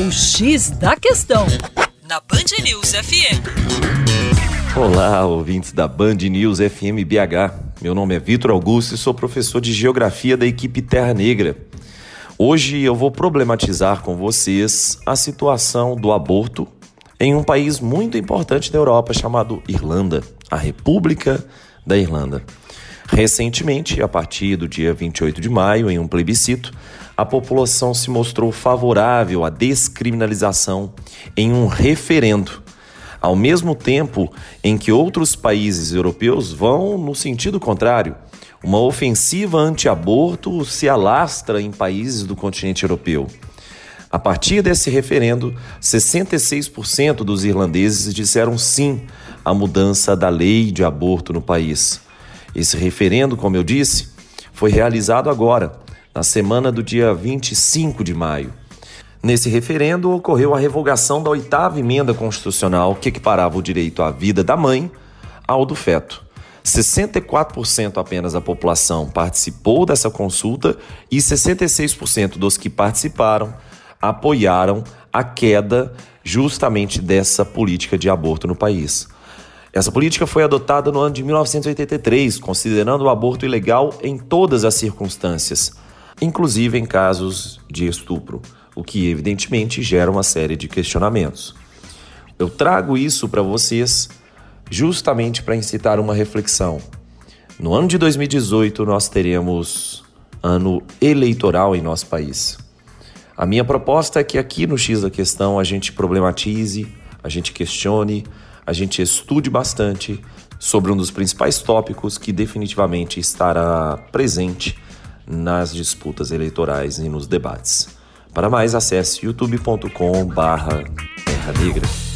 O X da Questão, na Band News FM. Olá, ouvintes da Band News FM BH. Meu nome é Vitor Augusto e sou professor de Geografia da equipe Terra Negra. Hoje eu vou problematizar com vocês a situação do aborto em um país muito importante da Europa chamado Irlanda, a República da Irlanda. Recentemente, a partir do dia 28 de maio, em um plebiscito, a população se mostrou favorável à descriminalização em um referendo, ao mesmo tempo em que outros países europeus vão no sentido contrário. Uma ofensiva anti-aborto se alastra em países do continente europeu. A partir desse referendo, 66% dos irlandeses disseram sim à mudança da lei de aborto no país. Esse referendo, como eu disse, foi realizado agora, na semana do dia 25 de maio. Nesse referendo ocorreu a revogação da oitava emenda constitucional que equiparava o direito à vida da mãe ao do feto. 64% apenas da população participou dessa consulta e 66% dos que participaram apoiaram a queda justamente dessa política de aborto no país. Essa política foi adotada no ano de 1983, considerando o aborto ilegal em todas as circunstâncias, inclusive em casos de estupro, o que evidentemente gera uma série de questionamentos. Eu trago isso para vocês justamente para incitar uma reflexão. No ano de 2018, nós teremos ano eleitoral em nosso país. A minha proposta é que aqui no X da questão a gente problematize, a gente questione, a gente estude bastante sobre um dos principais tópicos que definitivamente estará presente nas disputas eleitorais e nos debates. Para mais, acesse youtube.com/terra negra.